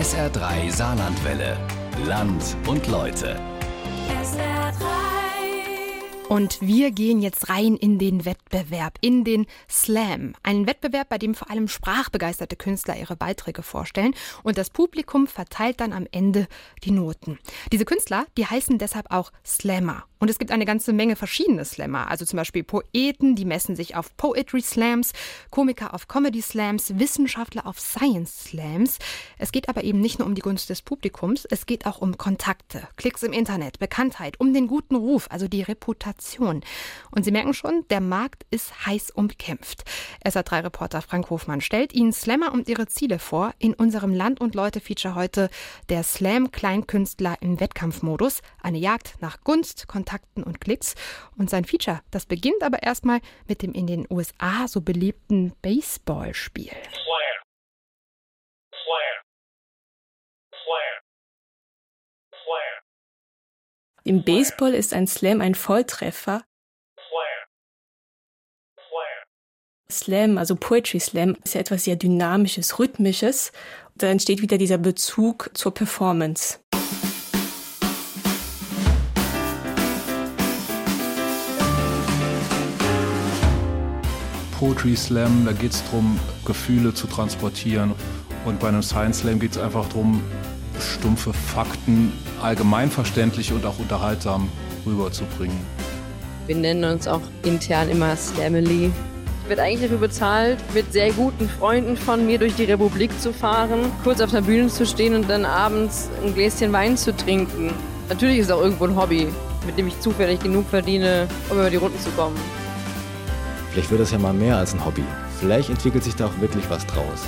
SR3 Saarlandwelle. Land und Leute. Und wir gehen jetzt rein in den Wettbewerb, in den Slam. Einen Wettbewerb, bei dem vor allem sprachbegeisterte Künstler ihre Beiträge vorstellen. Und das Publikum verteilt dann am Ende die Noten. Diese Künstler, die heißen deshalb auch Slammer. Und es gibt eine ganze Menge verschiedene Slammer, also zum Beispiel Poeten, die messen sich auf Poetry Slams, Komiker auf Comedy Slams, Wissenschaftler auf Science Slams. Es geht aber eben nicht nur um die Gunst des Publikums, es geht auch um Kontakte, Klicks im Internet, Bekanntheit, um den guten Ruf, also die Reputation. Und Sie merken schon, der Markt ist heiß umkämpft. SA3-Reporter Frank Hofmann stellt Ihnen Slammer und ihre Ziele vor. In unserem Land- und Leute-Feature heute der Slam-Kleinkünstler im Wettkampfmodus. Eine Jagd nach Gunst, Kontakt Kontakten und Klicks. Und sein Feature, das beginnt aber erstmal mit dem in den USA so beliebten Baseballspiel. Im Baseball ist ein Slam ein Volltreffer. Slam, also Poetry Slam, ist ja etwas sehr Dynamisches, Rhythmisches. Da entsteht wieder dieser Bezug zur Performance. Poetry Slam, da geht es darum, Gefühle zu transportieren. Und bei einem Science Slam geht es einfach darum, stumpfe Fakten allgemeinverständlich und auch unterhaltsam rüberzubringen. Wir nennen uns auch intern immer Slamily. Ich werde eigentlich dafür bezahlt, mit sehr guten Freunden von mir durch die Republik zu fahren, kurz auf der Bühne zu stehen und dann abends ein Gläschen Wein zu trinken. Natürlich ist es auch irgendwo ein Hobby, mit dem ich zufällig genug verdiene, um über die Runden zu kommen. Vielleicht wird das ja mal mehr als ein Hobby. Vielleicht entwickelt sich da auch wirklich was draus.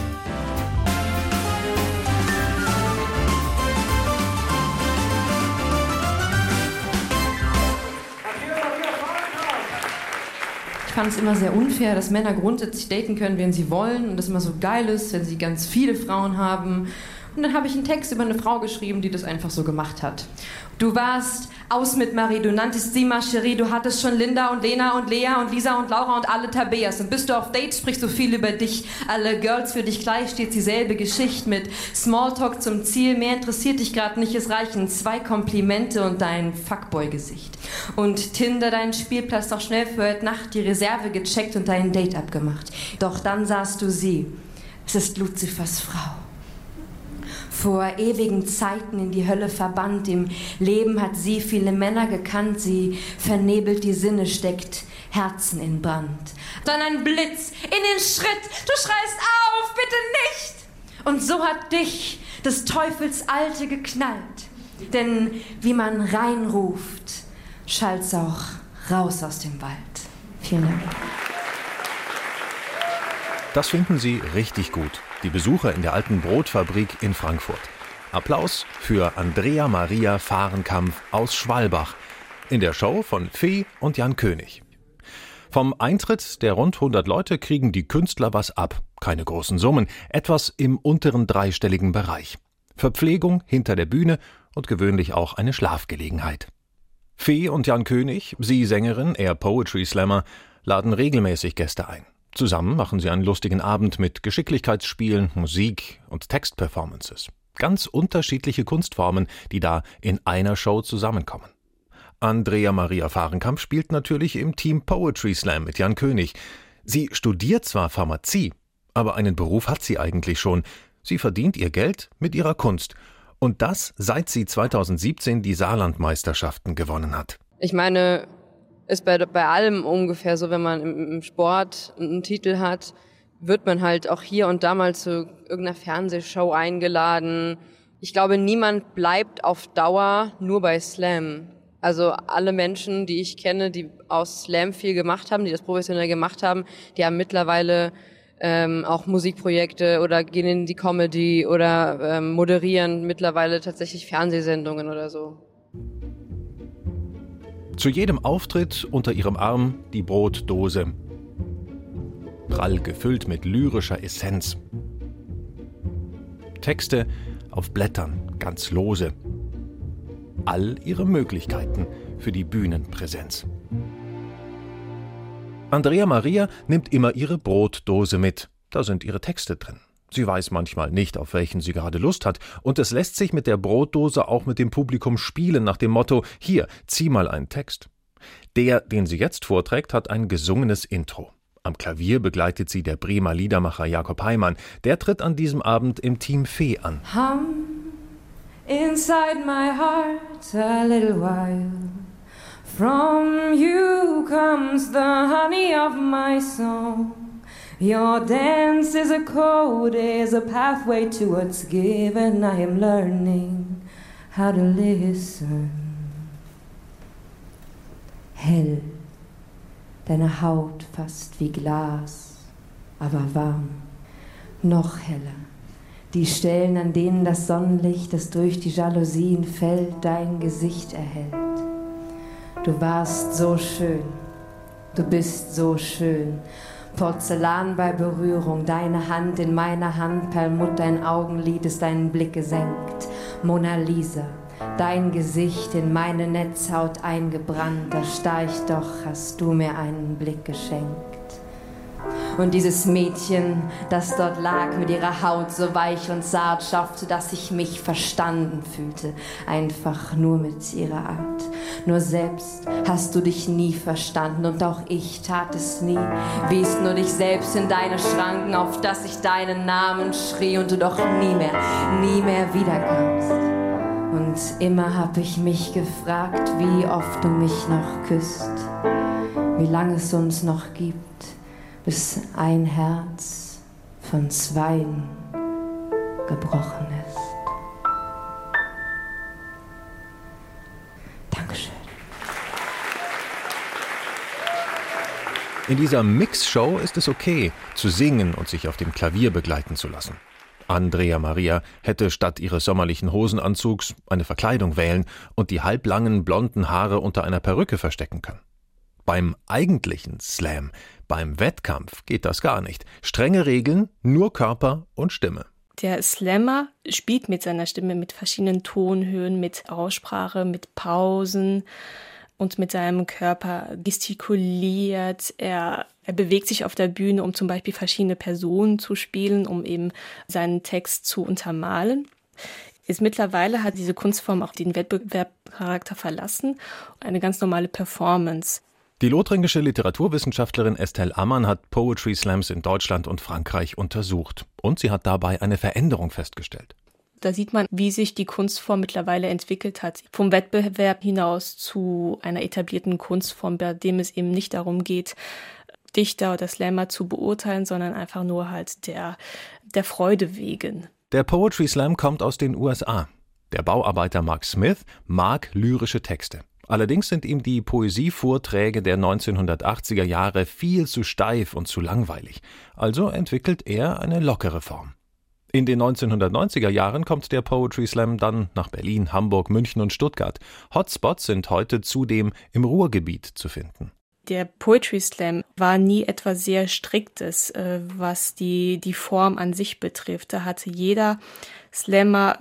Ich fand es immer sehr unfair, dass Männer grundsätzlich daten können, wenn sie wollen und das immer so geil ist, wenn sie ganz viele Frauen haben. Und dann habe ich einen Text über eine Frau geschrieben, die das einfach so gemacht hat. Du warst aus mit Marie, du nanntest sie Marcherie, du hattest schon Linda und Lena und Lea und Lisa und Laura und alle Tabeas. Und bist du auf Dates, sprichst du viel über dich. Alle Girls für dich gleich steht dieselbe Geschichte mit Smalltalk zum Ziel. Mehr interessiert dich gerade nicht, es reichen zwei Komplimente und dein Fuckboy-Gesicht. Und Tinder, dein Spielplatz, doch schnell für heute Nacht die Reserve gecheckt und dein Date abgemacht. Doch dann sahst du sie. Es ist Luzifers Frau vor ewigen Zeiten in die Hölle verbannt. Im Leben hat sie viele Männer gekannt, sie vernebelt die Sinne, steckt Herzen in Brand. Dann ein Blitz in den Schritt, du schreist auf, bitte nicht! Und so hat dich des Teufels Alte geknallt. Denn wie man reinruft, schallt's auch raus aus dem Wald. Vielen Dank. Das finden Sie richtig gut die Besucher in der alten Brotfabrik in Frankfurt. Applaus für Andrea Maria Fahrenkampf aus Schwalbach in der Show von Fee und Jan König. Vom Eintritt der rund 100 Leute kriegen die Künstler was ab. Keine großen Summen, etwas im unteren dreistelligen Bereich. Verpflegung hinter der Bühne und gewöhnlich auch eine Schlafgelegenheit. Fee und Jan König, sie Sängerin, er Poetry Slammer, laden regelmäßig Gäste ein. Zusammen machen sie einen lustigen Abend mit Geschicklichkeitsspielen, Musik und Textperformances. Ganz unterschiedliche Kunstformen, die da in einer Show zusammenkommen. Andrea Maria Fahrenkamp spielt natürlich im Team Poetry Slam mit Jan König. Sie studiert zwar Pharmazie, aber einen Beruf hat sie eigentlich schon. Sie verdient ihr Geld mit ihrer Kunst. Und das seit sie 2017 die Saarlandmeisterschaften gewonnen hat. Ich meine, ist bei, bei allem ungefähr so, wenn man im, im Sport einen Titel hat, wird man halt auch hier und da mal zu irgendeiner Fernsehshow eingeladen. Ich glaube, niemand bleibt auf Dauer nur bei Slam. Also alle Menschen, die ich kenne, die aus Slam viel gemacht haben, die das professionell gemacht haben, die haben mittlerweile ähm, auch Musikprojekte oder gehen in die Comedy oder ähm, moderieren mittlerweile tatsächlich Fernsehsendungen oder so. Zu jedem Auftritt unter ihrem Arm die Brotdose. Prall gefüllt mit lyrischer Essenz. Texte auf Blättern, ganz lose. All ihre Möglichkeiten für die Bühnenpräsenz. Andrea Maria nimmt immer ihre Brotdose mit. Da sind ihre Texte drin. Sie weiß manchmal nicht, auf welchen sie gerade Lust hat, und es lässt sich mit der Brotdose auch mit dem Publikum spielen nach dem Motto Hier, zieh mal einen Text. Der, den sie jetzt vorträgt, hat ein gesungenes Intro. Am Klavier begleitet sie der Bremer Liedermacher Jakob Heimann. Der tritt an diesem Abend im Team Fee an. Hum inside my heart a little while. From you comes the honey of my song. Your dance is a code, is a pathway towards giving. I am learning how to listen. Hell, deine Haut fast wie Glas, aber warm, noch heller. Die Stellen, an denen das Sonnenlicht, das durch die Jalousien fällt, dein Gesicht erhält. Du warst so schön, du bist so schön. Porzellan bei Berührung, deine Hand in meiner Hand, Perlmutt, dein Augenlid ist deinen Blick gesenkt. Mona Lisa, dein Gesicht in meine Netzhaut eingebrannt, da starr ich doch, hast du mir einen Blick geschenkt. Und dieses Mädchen, das dort lag mit ihrer Haut so weich und zart, schaffte, dass ich mich verstanden fühlte, einfach nur mit ihrer Art. Nur selbst hast du dich nie verstanden und auch ich tat es nie. Wies nur dich selbst in deine Schranken, auf dass ich deinen Namen schrie und du doch nie mehr, nie mehr wiederkamst. Und immer hab ich mich gefragt, wie oft du mich noch küsst, wie lange es uns noch gibt bis ein Herz von zweien gebrochen ist. Dankeschön. In dieser Mix-Show ist es okay, zu singen und sich auf dem Klavier begleiten zu lassen. Andrea Maria hätte statt ihres sommerlichen Hosenanzugs eine Verkleidung wählen und die halblangen blonden Haare unter einer Perücke verstecken können. Beim eigentlichen Slam, beim Wettkampf geht das gar nicht. Strenge Regeln, nur Körper und Stimme. Der Slammer spielt mit seiner Stimme mit verschiedenen Tonhöhen, mit Aussprache, mit Pausen und mit seinem Körper gestikuliert. Er, er bewegt sich auf der Bühne, um zum Beispiel verschiedene Personen zu spielen, um eben seinen Text zu untermalen. Jetzt mittlerweile hat diese Kunstform auch den Wettbewerbcharakter verlassen, eine ganz normale Performance. Die lothringische Literaturwissenschaftlerin Estelle Ammann hat Poetry Slams in Deutschland und Frankreich untersucht. Und sie hat dabei eine Veränderung festgestellt. Da sieht man, wie sich die Kunstform mittlerweile entwickelt hat. Vom Wettbewerb hinaus zu einer etablierten Kunstform, bei dem es eben nicht darum geht, Dichter oder Slammer zu beurteilen, sondern einfach nur halt der, der Freude wegen. Der Poetry Slam kommt aus den USA. Der Bauarbeiter Mark Smith mag lyrische Texte. Allerdings sind ihm die Poesievorträge der 1980er Jahre viel zu steif und zu langweilig. Also entwickelt er eine lockere Form. In den 1990er Jahren kommt der Poetry Slam dann nach Berlin, Hamburg, München und Stuttgart. Hotspots sind heute zudem im Ruhrgebiet zu finden. Der Poetry Slam war nie etwas sehr Striktes, äh, was die, die Form an sich betrifft. Da hatte jeder Slammer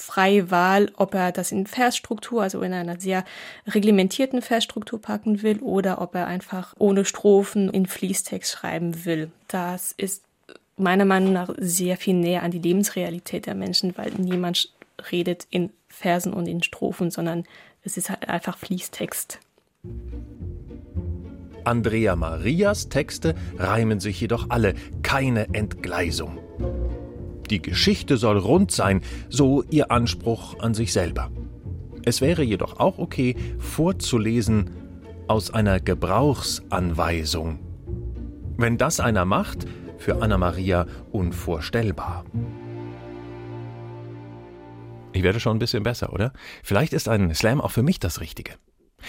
freie Wahl, ob er das in Versstruktur, also in einer sehr reglementierten Versstruktur packen will oder ob er einfach ohne Strophen in Fließtext schreiben will. Das ist meiner Meinung nach sehr viel näher an die Lebensrealität der Menschen, weil niemand redet in Versen und in Strophen, sondern es ist halt einfach Fließtext. Andrea Marias Texte reimen sich jedoch alle, keine Entgleisung. Die Geschichte soll rund sein, so ihr Anspruch an sich selber. Es wäre jedoch auch okay, vorzulesen aus einer Gebrauchsanweisung. Wenn das einer macht, für Anna Maria unvorstellbar. Ich werde schon ein bisschen besser, oder? Vielleicht ist ein Slam auch für mich das Richtige.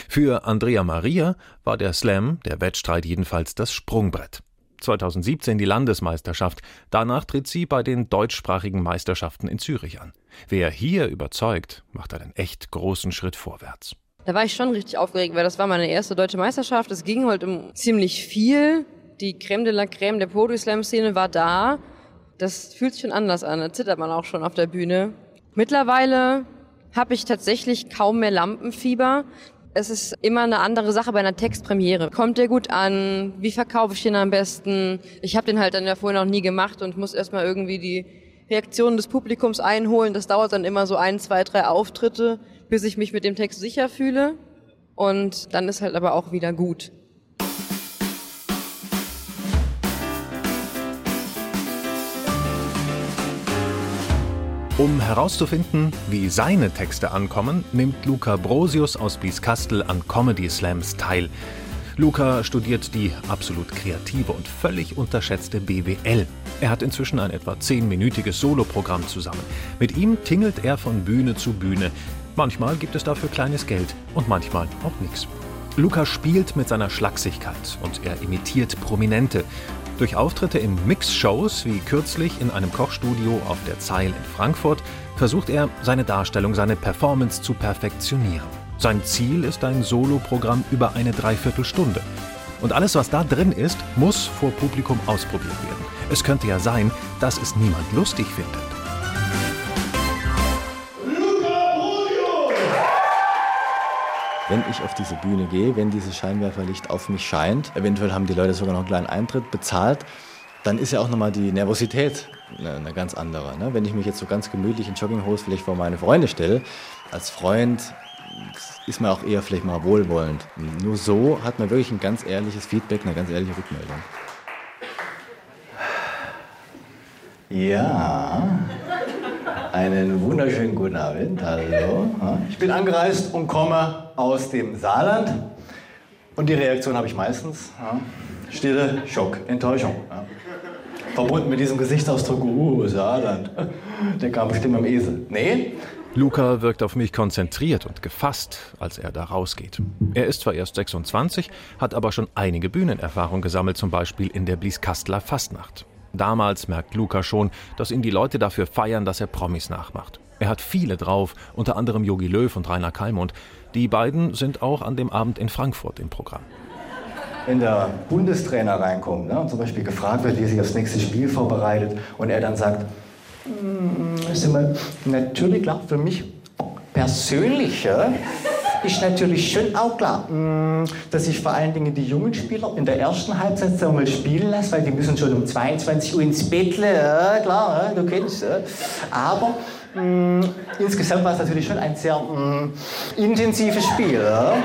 Für Andrea Maria war der Slam, der Wettstreit jedenfalls das Sprungbrett. 2017 die Landesmeisterschaft. Danach tritt sie bei den deutschsprachigen Meisterschaften in Zürich an. Wer hier überzeugt, macht einen echt großen Schritt vorwärts. Da war ich schon richtig aufgeregt, weil das war meine erste deutsche Meisterschaft. Es ging halt um ziemlich viel. Die Creme de la Creme der Poetry Slam Szene war da. Das fühlt sich schon anders an. Da zittert man auch schon auf der Bühne. Mittlerweile habe ich tatsächlich kaum mehr Lampenfieber. Es ist immer eine andere Sache bei einer Textpremiere. Kommt der gut an? Wie verkaufe ich den am besten? Ich habe den halt dann ja vorher noch nie gemacht und muss erstmal irgendwie die Reaktionen des Publikums einholen. Das dauert dann immer so ein, zwei, drei Auftritte, bis ich mich mit dem Text sicher fühle. Und dann ist halt aber auch wieder gut. Um herauszufinden, wie seine Texte ankommen, nimmt Luca Brosius aus Bieskastel an Comedy Slams teil. Luca studiert die absolut kreative und völlig unterschätzte BWL. Er hat inzwischen ein etwa zehnminütiges Soloprogramm zusammen. Mit ihm tingelt er von Bühne zu Bühne. Manchmal gibt es dafür kleines Geld und manchmal auch nichts. Luca spielt mit seiner Schlagsigkeit und er imitiert Prominente. Durch Auftritte in Mix-Shows wie kürzlich in einem Kochstudio auf der Zeil in Frankfurt versucht er, seine Darstellung, seine Performance zu perfektionieren. Sein Ziel ist ein Soloprogramm über eine Dreiviertelstunde. Und alles, was da drin ist, muss vor Publikum ausprobiert werden. Es könnte ja sein, dass es niemand lustig findet. Wenn ich auf diese Bühne gehe, wenn dieses Scheinwerferlicht auf mich scheint, eventuell haben die Leute sogar noch einen kleinen Eintritt bezahlt, dann ist ja auch nochmal die Nervosität eine, ganz andere. Ne? Wenn ich mich jetzt so ganz gemütlich in Jogginghose vielleicht vor meine Freunde stelle, als Freund ist man auch eher vielleicht mal wohlwollend. Nur so hat man wirklich ein ganz ehrliches Feedback, eine ganz ehrliche Rückmeldung. Ja, einen wunderschönen guten Abend. Hallo. Ich bin angereist und komme aus dem Saarland. Und die Reaktion habe ich meistens. Stille, Schock, Enttäuschung. Verbunden mit diesem Gesichtsausdruck, uh, Saarland. Der kam bestimmt am Esel. Nee, Luca wirkt auf mich konzentriert und gefasst, als er da rausgeht. Er ist zwar erst 26, hat aber schon einige Bühnenerfahrung gesammelt, zum Beispiel in der Blieskastler Fastnacht. Damals merkt Luca schon, dass ihn die Leute dafür feiern, dass er Promis nachmacht. Er hat viele drauf, unter anderem Jogi Löw und Rainer Kallmund. Die beiden sind auch an dem Abend in Frankfurt im Programm. Wenn der Bundestrainer reinkommt ne, und zum Beispiel gefragt wird, wie er sich aufs nächste Spiel vorbereitet und er dann sagt, mm, ist immer natürlich klar für mich persönlich ja, ist natürlich schon auch klar, mm, dass ich vor allen Dingen die jungen Spieler in der ersten Halbzeit so mal spielen lasse, weil die müssen schon um 22 Uhr ins Bett, ja, klar, ja, du kennst. Ja. Aber mh, mm, insgesamt war es natürlich schon ein sehr mh, intensives Spiel. Ja,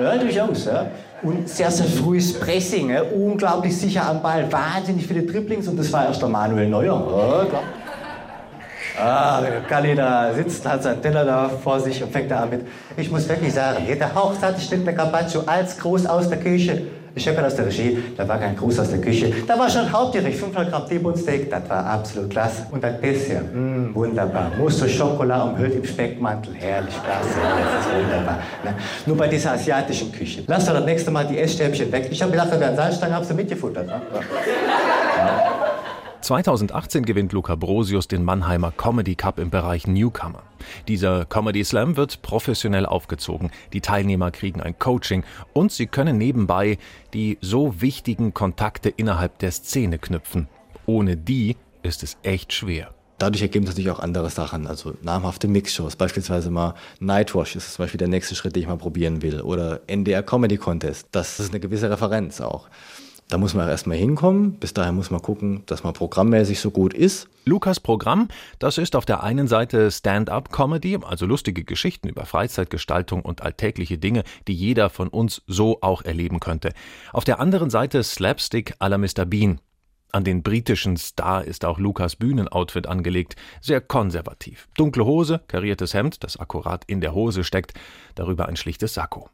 ja durchaus. Ja. Und sehr, sehr frühes Pressing, ja. unglaublich sicher am Ball, wahnsinnig viele Dribblings und das war erst der Manuel Neuer. Ja, klar. Ah, Kalli da sitzt, hat seinen Teller da vor sich und fängt da an mit, ich muss wirklich sagen, der Hochzeit steht der Carpaccio als groß aus der Küche. Ich habe aus der Regie, da war kein Gruß aus der Küche. Da war schon Hauptgericht, 500 Gramm T-Bone Steak, das war absolut klasse. Und ein bisschen, mh, wunderbar. Mousse Schokolade umhüllt im Speckmantel, herrlich, klasse, das ist wunderbar. Ne? Nur bei dieser asiatischen Küche. Lass doch das nächste Mal die Essstäbchen weg. Ich habe gedacht, wir wären Salzstangen, haben sie mitgefuttert. Ne? Ja. 2018 gewinnt Luca Brosius den Mannheimer Comedy Cup im Bereich Newcomer. Dieser Comedy Slam wird professionell aufgezogen. Die Teilnehmer kriegen ein Coaching und sie können nebenbei die so wichtigen Kontakte innerhalb der Szene knüpfen. Ohne die ist es echt schwer. Dadurch ergeben sich natürlich auch andere Sachen, also namhafte Mixshows, beispielsweise mal Nightwash ist zum Beispiel der nächste Schritt, den ich mal probieren will, oder NDR Comedy Contest. Das ist eine gewisse Referenz auch. Da muss man erstmal hinkommen. Bis dahin muss man gucken, dass man programmmäßig so gut ist. Lukas Programm, das ist auf der einen Seite Stand-up-Comedy, also lustige Geschichten über Freizeitgestaltung und alltägliche Dinge, die jeder von uns so auch erleben könnte. Auf der anderen Seite Slapstick à la Mr. Bean. An den britischen Star ist auch Lukas Bühnenoutfit angelegt, sehr konservativ. Dunkle Hose, kariertes Hemd, das akkurat in der Hose steckt, darüber ein schlichtes Sakko.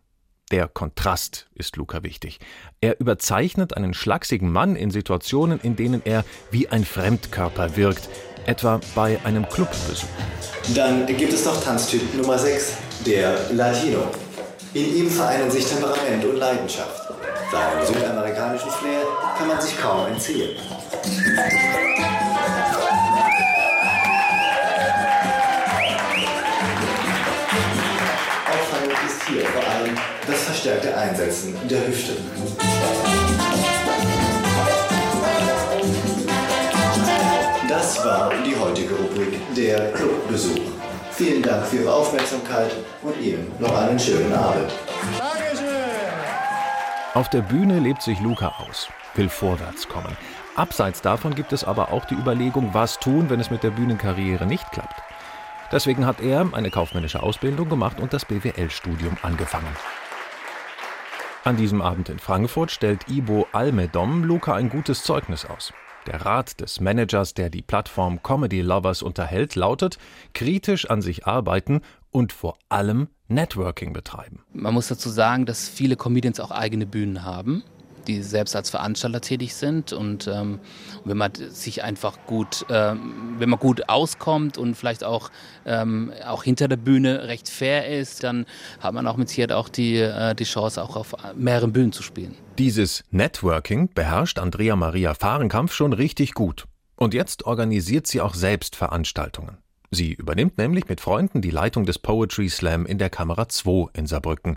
Der Kontrast ist Luca wichtig. Er überzeichnet einen schlachsigen Mann in Situationen, in denen er wie ein Fremdkörper wirkt, etwa bei einem Clubbesuch. Dann gibt es noch Tanztyp Nummer 6, der Latino. In ihm vereinen sich Temperament und Leidenschaft. Seinem südamerikanischen Flair kann man sich kaum entziehen. hier vor das verstärkte Einsetzen der Hüfte. Das war die heutige Rubrik der Clubbesuch. Vielen Dank für Ihre Aufmerksamkeit und Ihnen noch einen schönen Abend. Dankeschön. Auf der Bühne lebt sich Luca aus, will vorwärts kommen. Abseits davon gibt es aber auch die Überlegung, was tun, wenn es mit der Bühnenkarriere nicht klappt. Deswegen hat er eine kaufmännische Ausbildung gemacht und das BWL-Studium angefangen. An diesem Abend in Frankfurt stellt Ibo Almedom Luca ein gutes Zeugnis aus. Der Rat des Managers, der die Plattform Comedy Lovers unterhält, lautet: kritisch an sich arbeiten und vor allem Networking betreiben. Man muss dazu sagen, dass viele Comedians auch eigene Bühnen haben die selbst als Veranstalter tätig sind. Und ähm, wenn man sich einfach gut, ähm, wenn man gut auskommt und vielleicht auch, ähm, auch hinter der Bühne recht fair ist, dann hat man auch mit Sicherheit auch die, äh, die Chance, auch auf mehreren Bühnen zu spielen. Dieses Networking beherrscht Andrea Maria Fahrenkampf schon richtig gut. Und jetzt organisiert sie auch selbst Veranstaltungen. Sie übernimmt nämlich mit Freunden die Leitung des Poetry Slam in der Kamera 2 in Saarbrücken.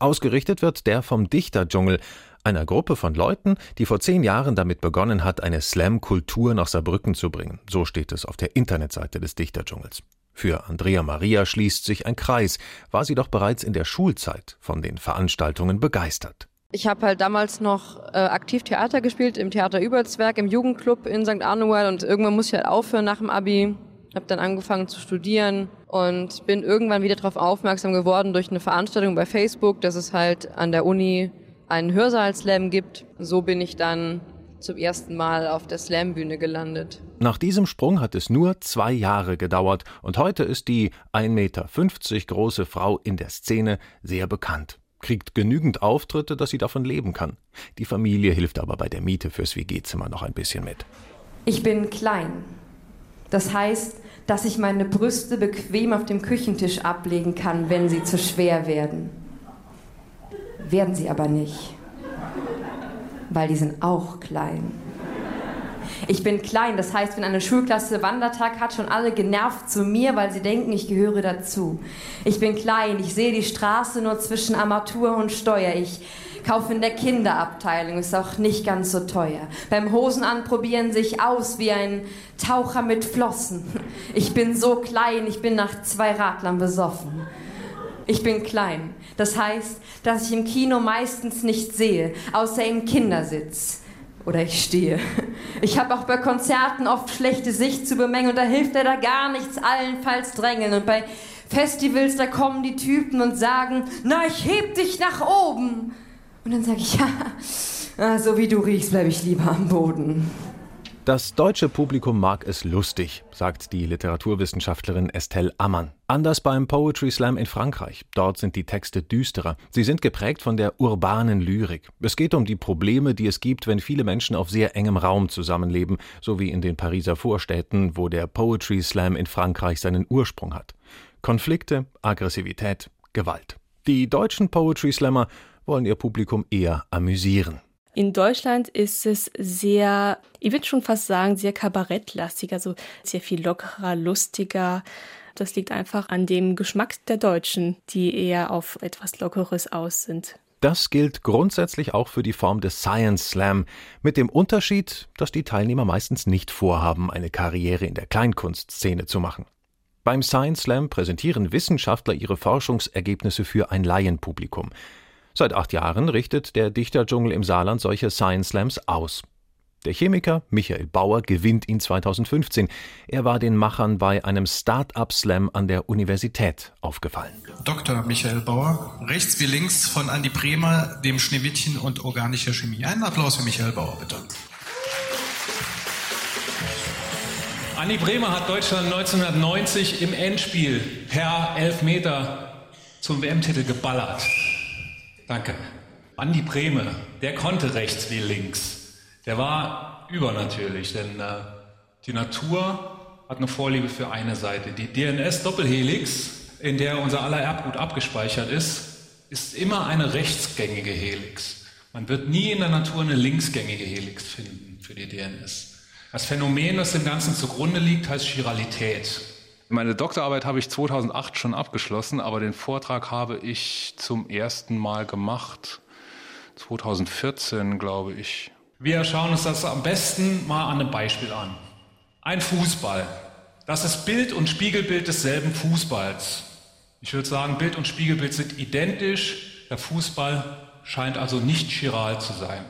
Ausgerichtet wird der vom Dichterdschungel, einer Gruppe von Leuten, die vor zehn Jahren damit begonnen hat, eine Slam-Kultur nach Saarbrücken zu bringen. So steht es auf der Internetseite des Dichterdschungels. Für Andrea Maria schließt sich ein Kreis, war sie doch bereits in der Schulzeit von den Veranstaltungen begeistert. Ich habe halt damals noch äh, aktiv Theater gespielt, im Theater Überzwerg, im Jugendclub in St. Arnold und irgendwann muss ich halt aufhören nach dem Abi. Habe dann angefangen zu studieren und bin irgendwann wieder darauf aufmerksam geworden durch eine Veranstaltung bei Facebook, dass es halt an der Uni einen Hörsaal-Slam gibt. So bin ich dann zum ersten Mal auf der Slam-Bühne gelandet. Nach diesem Sprung hat es nur zwei Jahre gedauert und heute ist die 1,50 Meter große Frau in der Szene sehr bekannt. Kriegt genügend Auftritte, dass sie davon leben kann. Die Familie hilft aber bei der Miete fürs WG-Zimmer noch ein bisschen mit. Ich bin klein. Das heißt, dass ich meine Brüste bequem auf dem Küchentisch ablegen kann, wenn sie zu schwer werden. Werden sie aber nicht, weil die sind auch klein. Ich bin klein, das heißt, wenn eine Schulklasse Wandertag hat, schon alle genervt zu mir, weil sie denken, ich gehöre dazu. Ich bin klein, ich sehe die Straße nur zwischen Armatur und Steuer. Ich kaufe in der Kinderabteilung, ist auch nicht ganz so teuer. Beim Hosenanprobieren sich aus wie ein Taucher mit Flossen. Ich bin so klein, ich bin nach zwei Radlern besoffen. Ich bin klein. Das heißt, dass ich im Kino meistens nicht sehe, außer im Kindersitz. Oder ich stehe. Ich habe auch bei Konzerten oft schlechte Sicht zu bemängeln und da hilft leider gar nichts, allenfalls drängeln. Und bei Festivals, da kommen die Typen und sagen, na, ich heb dich nach oben. Und dann sage ich, ja, so wie du riechst, bleibe ich lieber am Boden. Das deutsche Publikum mag es lustig, sagt die Literaturwissenschaftlerin Estelle Ammann. Anders beim Poetry Slam in Frankreich. Dort sind die Texte düsterer. Sie sind geprägt von der urbanen Lyrik. Es geht um die Probleme, die es gibt, wenn viele Menschen auf sehr engem Raum zusammenleben, so wie in den Pariser Vorstädten, wo der Poetry Slam in Frankreich seinen Ursprung hat. Konflikte, Aggressivität, Gewalt. Die deutschen Poetry Slammer wollen ihr Publikum eher amüsieren. In Deutschland ist es sehr, ich würde schon fast sagen, sehr kabarettlastig, also sehr viel lockerer, lustiger. Das liegt einfach an dem Geschmack der Deutschen, die eher auf etwas Lockeres aus sind. Das gilt grundsätzlich auch für die Form des Science Slam, mit dem Unterschied, dass die Teilnehmer meistens nicht vorhaben, eine Karriere in der Kleinkunstszene zu machen. Beim Science Slam präsentieren Wissenschaftler ihre Forschungsergebnisse für ein Laienpublikum. Seit acht Jahren richtet der Dichterdschungel im Saarland solche Science Slams aus. Der Chemiker Michael Bauer gewinnt ihn 2015. Er war den Machern bei einem Start-up-Slam an der Universität aufgefallen. Dr. Michael Bauer, rechts wie links von Andi Bremer, dem Schneewittchen und organischer Chemie. Einen Applaus für Michael Bauer, bitte. Andi Bremer hat Deutschland 1990 im Endspiel per Elfmeter zum WM-Titel geballert. Danke. Andi Breme, der konnte rechts wie links. Der war übernatürlich, denn äh, die Natur hat eine Vorliebe für eine Seite. Die DNS-Doppelhelix, in der unser aller Erbgut abgespeichert ist, ist immer eine rechtsgängige Helix. Man wird nie in der Natur eine linksgängige Helix finden für die DNS. Das Phänomen, das dem Ganzen zugrunde liegt, heißt Chiralität. Meine Doktorarbeit habe ich 2008 schon abgeschlossen, aber den Vortrag habe ich zum ersten Mal gemacht. 2014, glaube ich. Wir schauen uns das am besten mal an einem Beispiel an. Ein Fußball. Das ist Bild und Spiegelbild desselben Fußballs. Ich würde sagen, Bild und Spiegelbild sind identisch. Der Fußball scheint also nicht chiral zu sein.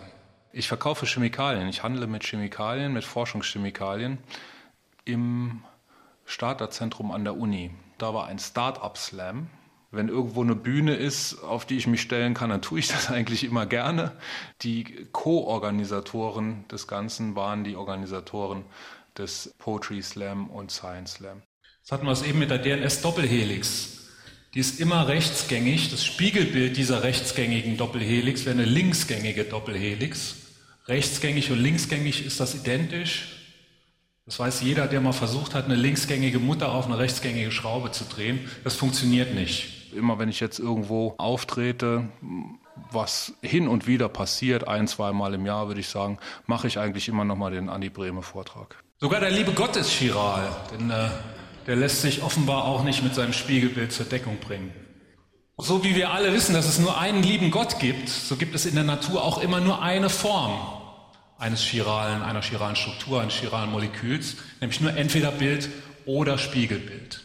Ich verkaufe Chemikalien. Ich handle mit Chemikalien, mit Forschungschemikalien im Starterzentrum an der Uni. Da war ein Start-up-Slam. Wenn irgendwo eine Bühne ist, auf die ich mich stellen kann, dann tue ich das eigentlich immer gerne. Die Co-Organisatoren des Ganzen waren die Organisatoren des Poetry Slam und Science Slam. Das hatten wir es eben mit der DNS-Doppelhelix. Die ist immer rechtsgängig. Das Spiegelbild dieser rechtsgängigen Doppelhelix wäre eine linksgängige Doppelhelix. Rechtsgängig und linksgängig ist das identisch. Das weiß jeder, der mal versucht hat, eine linksgängige Mutter auf eine rechtsgängige Schraube zu drehen. Das funktioniert nicht. Immer wenn ich jetzt irgendwo auftrete, was hin und wieder passiert, ein, zweimal im Jahr, würde ich sagen, mache ich eigentlich immer noch mal den Andi Brehme Vortrag. Sogar der liebe Gott ist chiral, denn äh, der lässt sich offenbar auch nicht mit seinem Spiegelbild zur Deckung bringen. So wie wir alle wissen, dass es nur einen lieben Gott gibt, so gibt es in der Natur auch immer nur eine Form eines chiralen, einer chiralen Struktur, eines chiralen Moleküls, nämlich nur entweder Bild oder Spiegelbild.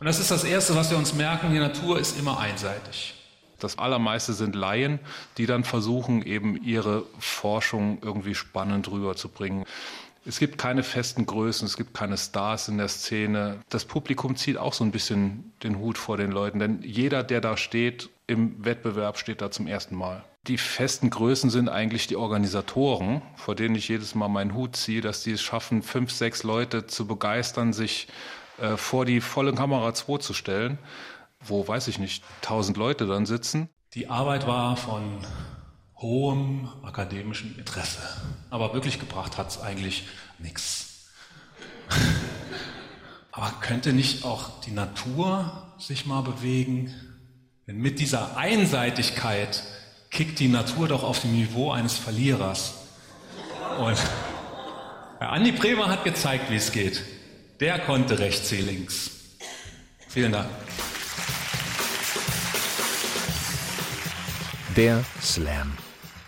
Und das ist das Erste, was wir uns merken, die Natur ist immer einseitig. Das allermeiste sind Laien, die dann versuchen, eben ihre Forschung irgendwie spannend rüberzubringen. Es gibt keine festen Größen, es gibt keine Stars in der Szene. Das Publikum zieht auch so ein bisschen den Hut vor den Leuten, denn jeder, der da steht im Wettbewerb, steht da zum ersten Mal. Die festen Größen sind eigentlich die Organisatoren, vor denen ich jedes Mal meinen Hut ziehe, dass die es schaffen, fünf, sechs Leute zu begeistern, sich äh, vor die volle Kamera 2 zu stellen, wo, weiß ich nicht, tausend Leute dann sitzen. Die Arbeit war von hohem akademischen Interesse. Aber wirklich gebracht hat es eigentlich nichts. Aber könnte nicht auch die Natur sich mal bewegen? Denn mit dieser Einseitigkeit kickt die Natur doch auf dem Niveau eines Verlierers. Und Andi Bremer hat gezeigt, wie es geht. Der konnte rechts wie links. Vielen Dank. Der Slam.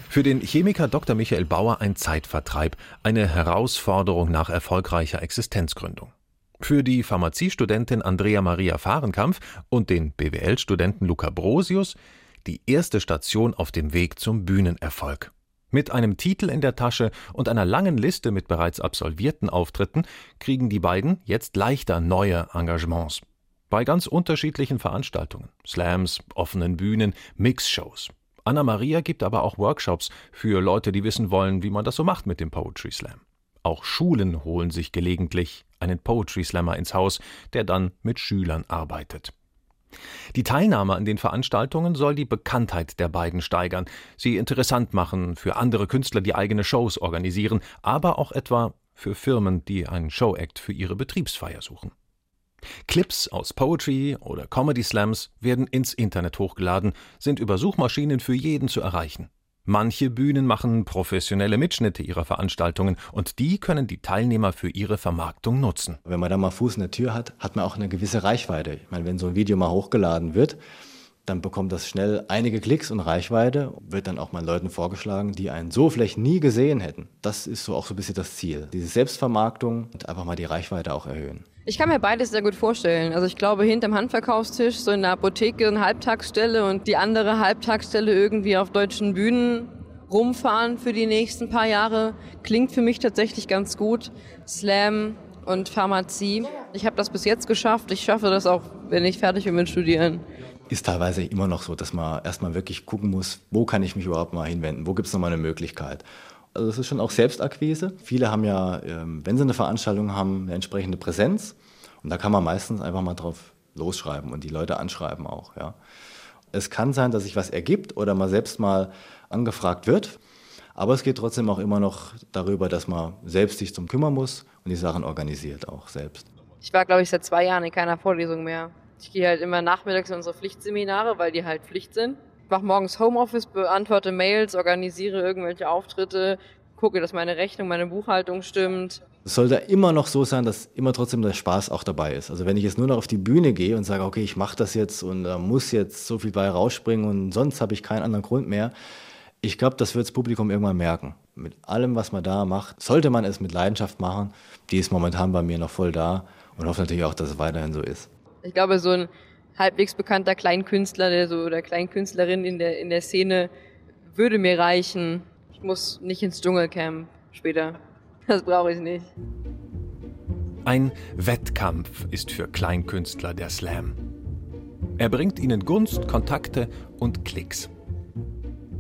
Für den Chemiker Dr. Michael Bauer ein Zeitvertreib, eine Herausforderung nach erfolgreicher Existenzgründung. Für die Pharmaziestudentin Andrea Maria Fahrenkampf und den BWL-Studenten Luca Brosius die erste Station auf dem Weg zum Bühnenerfolg. Mit einem Titel in der Tasche und einer langen Liste mit bereits absolvierten Auftritten kriegen die beiden jetzt leichter neue Engagements. Bei ganz unterschiedlichen Veranstaltungen, Slams, offenen Bühnen, Mixshows. Anna Maria gibt aber auch Workshops für Leute, die wissen wollen, wie man das so macht mit dem Poetry Slam. Auch Schulen holen sich gelegentlich einen Poetry Slammer ins Haus, der dann mit Schülern arbeitet. Die Teilnahme an den Veranstaltungen soll die Bekanntheit der beiden steigern, sie interessant machen für andere Künstler, die eigene Shows organisieren, aber auch etwa für Firmen, die einen Showact für ihre Betriebsfeier suchen. Clips aus Poetry oder Comedy Slams werden ins Internet hochgeladen, sind über Suchmaschinen für jeden zu erreichen. Manche Bühnen machen professionelle Mitschnitte ihrer Veranstaltungen und die können die Teilnehmer für ihre Vermarktung nutzen. Wenn man da mal Fuß in der Tür hat, hat man auch eine gewisse Reichweite. Ich meine, wenn so ein Video mal hochgeladen wird, dann bekommt das schnell einige Klicks und Reichweite, wird dann auch mal Leuten vorgeschlagen, die einen so vielleicht nie gesehen hätten. Das ist so auch so ein bisschen das Ziel. Diese Selbstvermarktung und einfach mal die Reichweite auch erhöhen. Ich kann mir beides sehr gut vorstellen. Also ich glaube, hinterm Handverkaufstisch, so in der Apotheke eine Halbtagsstelle und die andere Halbtagsstelle irgendwie auf deutschen Bühnen rumfahren für die nächsten paar Jahre, klingt für mich tatsächlich ganz gut. Slam und Pharmazie. Ich habe das bis jetzt geschafft. Ich schaffe das auch, wenn ich fertig bin mit Studieren ist teilweise immer noch so, dass man erstmal wirklich gucken muss, wo kann ich mich überhaupt mal hinwenden, wo gibt es nochmal eine Möglichkeit. Also es ist schon auch Selbstakquise. Viele haben ja, ähm, wenn sie eine Veranstaltung haben, eine entsprechende Präsenz. Und da kann man meistens einfach mal drauf losschreiben und die Leute anschreiben auch. Ja. Es kann sein, dass sich was ergibt oder man selbst mal angefragt wird. Aber es geht trotzdem auch immer noch darüber, dass man selbst sich zum kümmern muss und die Sachen organisiert auch selbst. Ich war, glaube ich, seit zwei Jahren in keiner Vorlesung mehr. Ich gehe halt immer nachmittags in unsere Pflichtseminare, weil die halt Pflicht sind. Ich mache morgens Homeoffice, beantworte Mails, organisiere irgendwelche Auftritte, gucke, dass meine Rechnung, meine Buchhaltung stimmt. Es sollte immer noch so sein, dass immer trotzdem der Spaß auch dabei ist. Also wenn ich jetzt nur noch auf die Bühne gehe und sage, okay, ich mache das jetzt und da muss jetzt so viel bei rausspringen und sonst habe ich keinen anderen Grund mehr. Ich glaube, das wird das Publikum irgendwann merken. Mit allem, was man da macht, sollte man es mit Leidenschaft machen. Die ist momentan bei mir noch voll da und hoffe natürlich auch, dass es weiterhin so ist. Ich glaube, so ein halbwegs bekannter Kleinkünstler der so, oder Kleinkünstlerin in der, in der Szene würde mir reichen. Ich muss nicht ins Dschungelcamp später. Das brauche ich nicht. Ein Wettkampf ist für Kleinkünstler der Slam. Er bringt ihnen Gunst, Kontakte und Klicks.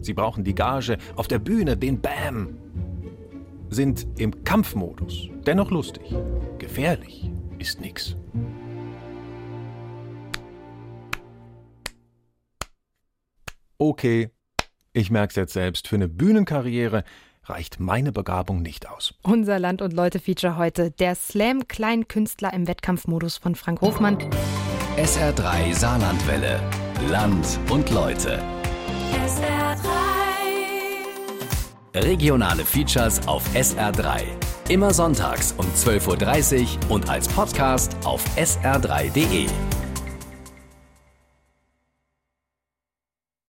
Sie brauchen die Gage, auf der Bühne den Bam. Sind im Kampfmodus, dennoch lustig. Gefährlich ist nix. Okay, ich merk's jetzt selbst, für eine Bühnenkarriere reicht meine Begabung nicht aus. Unser Land- und Leute-Feature heute: der Slam-Kleinkünstler im Wettkampfmodus von Frank Hofmann. SR3 Saarlandwelle. Land und Leute. SR3. Regionale Features auf SR3. Immer sonntags um 12.30 Uhr und als Podcast auf sr3.de.